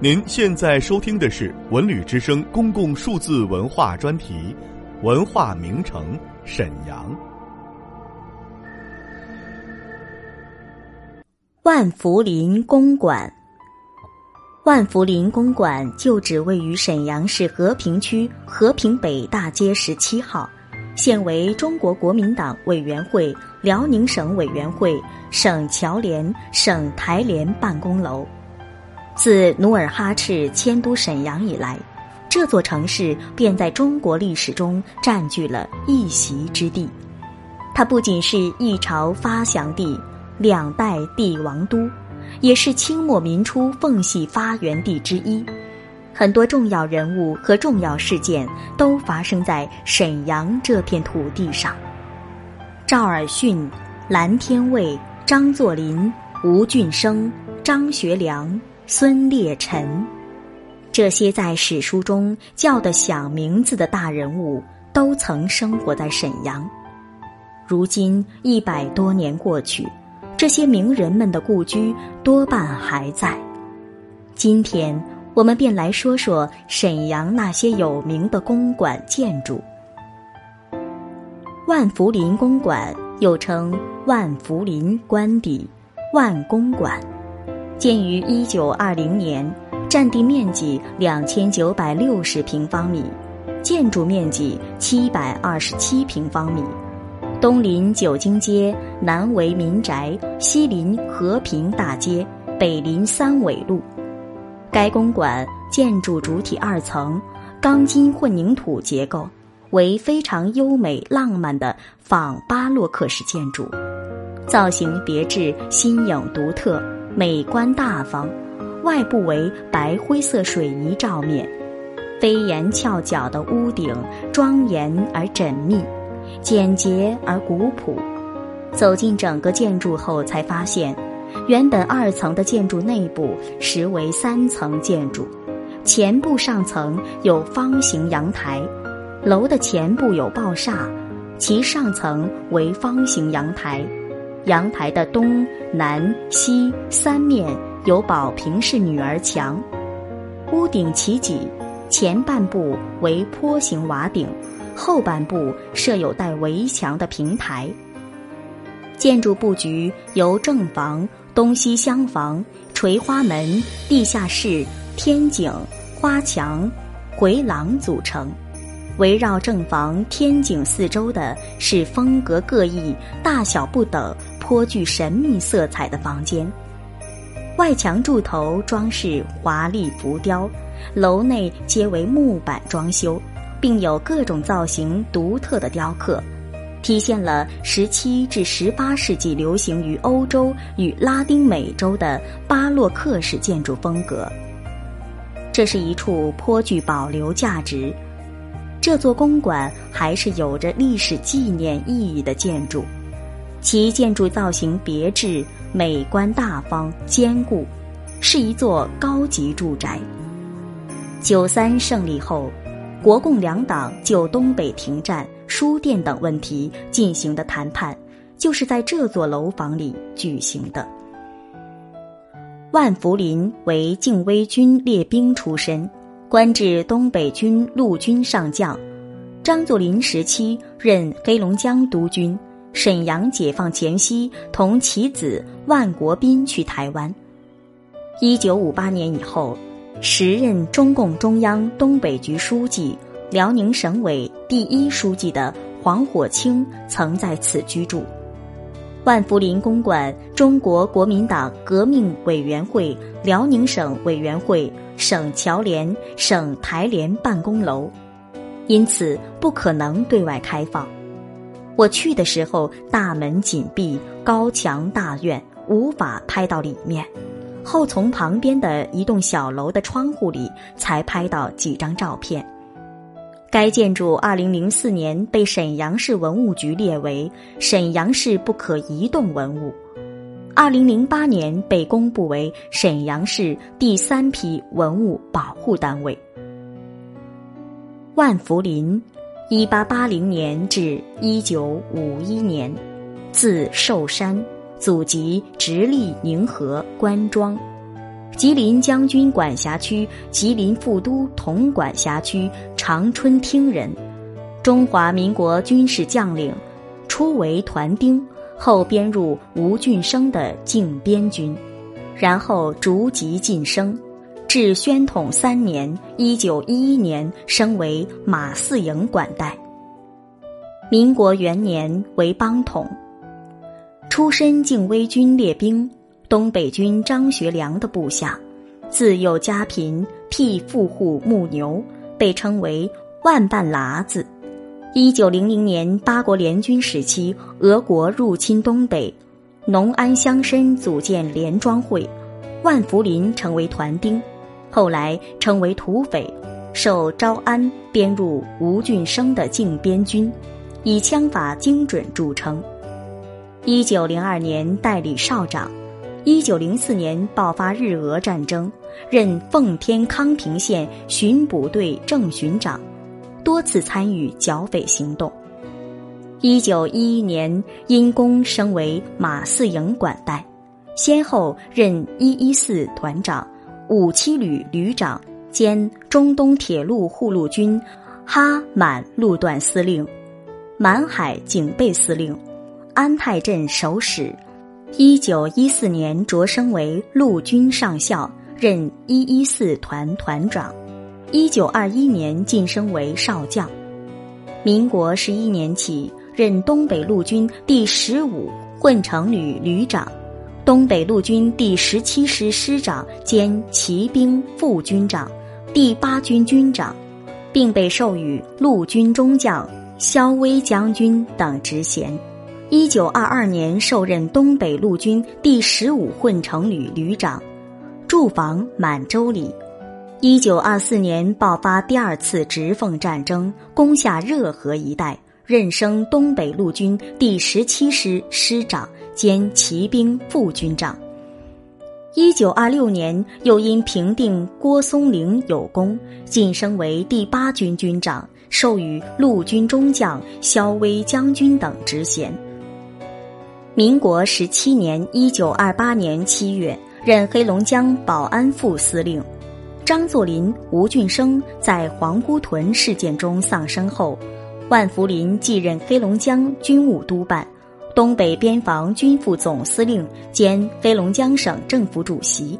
您现在收听的是文旅之声公共数字文化专题《文化名城沈阳》。万福林公馆，万福林公馆旧址位于沈阳市和平区和平北大街十七号，现为中国国民党委员会辽宁省委员会省侨联、省台联办公楼。自努尔哈赤迁都沈阳以来，这座城市便在中国历史中占据了一席之地。它不仅是一朝发祥地、两代帝王都，也是清末民初奉系发源地之一。很多重要人物和重要事件都发生在沈阳这片土地上。赵尔巽、蓝天卫、张作霖、吴俊升、张学良。孙烈臣，这些在史书中叫得响名字的大人物，都曾生活在沈阳。如今一百多年过去，这些名人们的故居多半还在。今天，我们便来说说沈阳那些有名的公馆建筑。万福林公馆又称万福林官邸、万公馆。建于一九二零年，占地面积两千九百六十平方米，建筑面积七百二十七平方米，东临九经街，南为民宅，西临和平大街，北临三纬路。该公馆建筑主体二层，钢筋混凝土结构，为非常优美浪漫的仿巴洛克式建筑，造型别致，新颖独特。美观大方，外部为白灰色水泥罩面，飞檐翘角的屋顶庄严而缜密，简洁而古朴。走进整个建筑后，才发现，原本二层的建筑内部实为三层建筑，前部上层有方形阳台，楼的前部有爆厦，其上层为方形阳台。阳台的东南西三面有宝瓶式女儿墙，屋顶起脊，前半部为坡形瓦顶，后半部设有带围墙的平台。建筑布局由正房、东西厢房、垂花门、地下室、天井、花墙、回廊组成。围绕正房天井四周的是风格各异、大小不等。颇具神秘色彩的房间，外墙柱头装饰华丽浮雕，楼内皆为木板装修，并有各种造型独特的雕刻，体现了十七至十八世纪流行于欧洲与拉丁美洲的巴洛克式建筑风格。这是一处颇具保留价值，这座公馆还是有着历史纪念意义的建筑。其建筑造型别致、美观大方、坚固，是一座高级住宅。九三胜利后，国共两党就东北停战、输电等问题进行的谈判，就是在这座楼房里举行的。万福林为禁威军列兵出身，官至东北军陆军上将。张作霖时期任黑龙江督军。沈阳解放前夕，同其子万国斌去台湾。一九五八年以后，时任中共中央东北局书记、辽宁省委第一书记的黄火清曾在此居住。万福林公馆，中国国民党革命委员会辽宁省委员会省侨联、省台联办公楼，因此不可能对外开放。我去的时候，大门紧闭，高墙大院，无法拍到里面。后从旁边的一栋小楼的窗户里才拍到几张照片。该建筑二零零四年被沈阳市文物局列为沈阳市不可移动文物，二零零八年被公布为沈阳市第三批文物保护单位。万福林。一八八零年至一九五一年，字寿山，祖籍直隶宁河关庄，吉林将军管辖区吉林副都统管辖区长春厅人，中华民国军事将领，初为团丁，后编入吴俊升的靖边军，然后逐级晋升，至宣统三年（一九一一年）升为马四营管带。民国元年为邦统，出身禁威军列兵。东北军张学良的部下，自幼家贫，替富户牧牛，被称为“万半喇子”。一九零零年八国联军时期，俄国入侵东北，农安乡绅组建联庄会，万福林成为团丁，后来成为土匪，受招安编入吴俊升的靖边军，以枪法精准著称。一九零二年代理少长。一九零四年爆发日俄战争，任奉天康平县巡捕队正巡长，多次参与剿匪行动。一九一一年因功升为马四营管带，先后任一一四团长、五七旅旅长兼中东铁路护路军哈满路段司令、满海警备司令、安泰镇守使。一九一四年擢升为陆军上校，任一一四团团长。一九二一年晋升为少将。民国十一年起，任东北陆军第十五混成旅旅长、东北陆军第十七师师长兼骑兵副军长、第八军军长，并被授予陆军中将、骁威将军等职衔。一九二二年受任东北陆军第十五混成旅旅长，驻防满洲里。一九二四年爆发第二次直奉战争，攻下热河一带，任升东北陆军第十七师师长兼骑兵副军长。一九二六年又因平定郭松龄有功，晋升为第八军军长，授予陆军中将、骁威将军等职衔。民国十七年（一九二八年）七月，任黑龙江保安副司令。张作霖、吴俊升在黄姑屯事件中丧生后，万福林继任黑龙江军务督办、东北边防军副总司令兼黑龙江省政府主席。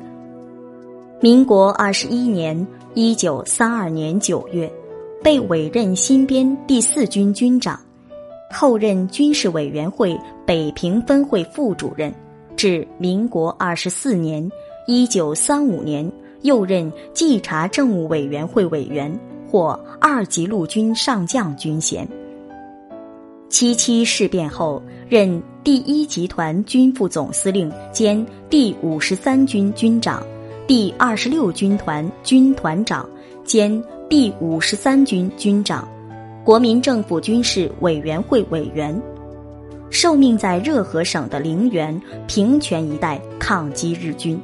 民国二十一年（一九三二年）九月，被委任新编第四军军长。后任军事委员会北平分会副主任，至民国二十四年（一九三五年），又任稽查政务委员会委员，获二级陆军上将军衔。七七事变后，任第一集团军副总司令兼第五十三军军长，第二十六军团军团长兼第五十三军军长。国民政府军事委员会委员，受命在热河省的陵园、平泉一带抗击日军。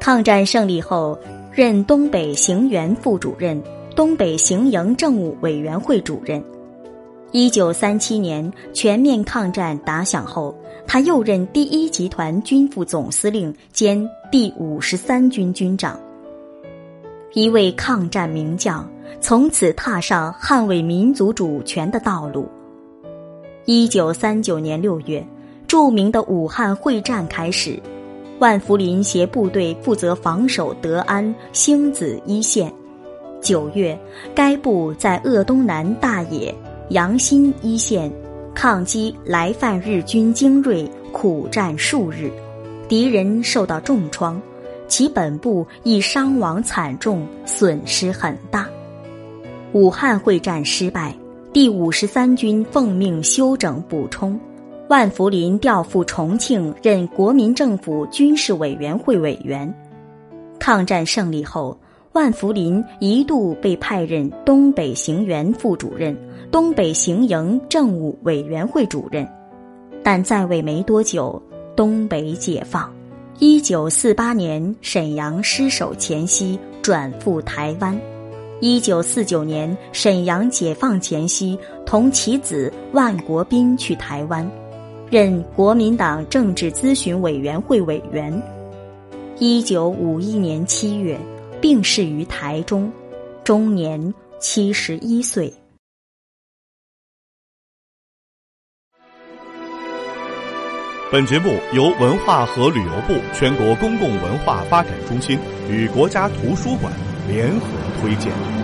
抗战胜利后，任东北行辕副主任、东北行营政务委员会主任。一九三七年全面抗战打响后，他又任第一集团军副总司令兼第五十三军军长。一位抗战名将。从此踏上捍卫民族主权的道路。一九三九年六月，著名的武汉会战开始，万福林携部队负责防守德安、星子一线。九月，该部在鄂东南大冶、阳新一线抗击来犯日军精锐，苦战数日，敌人受到重创，其本部亦伤亡惨重，损失很大。武汉会战失败，第五十三军奉命休整补充，万福林调赴重庆任国民政府军事委员会委员。抗战胜利后，万福林一度被派任东北行辕副主任、东北行营政务委员会主任，但在位没多久，东北解放。一九四八年沈阳失守前夕，转赴台湾。一九四九年，沈阳解放前夕，同其子万国斌去台湾，任国民党政治咨询委员会委员。一九五一年七月病逝于台中，终年七十一岁。本节目由文化和旅游部全国公共文化发展中心与国家图书馆联合推荐。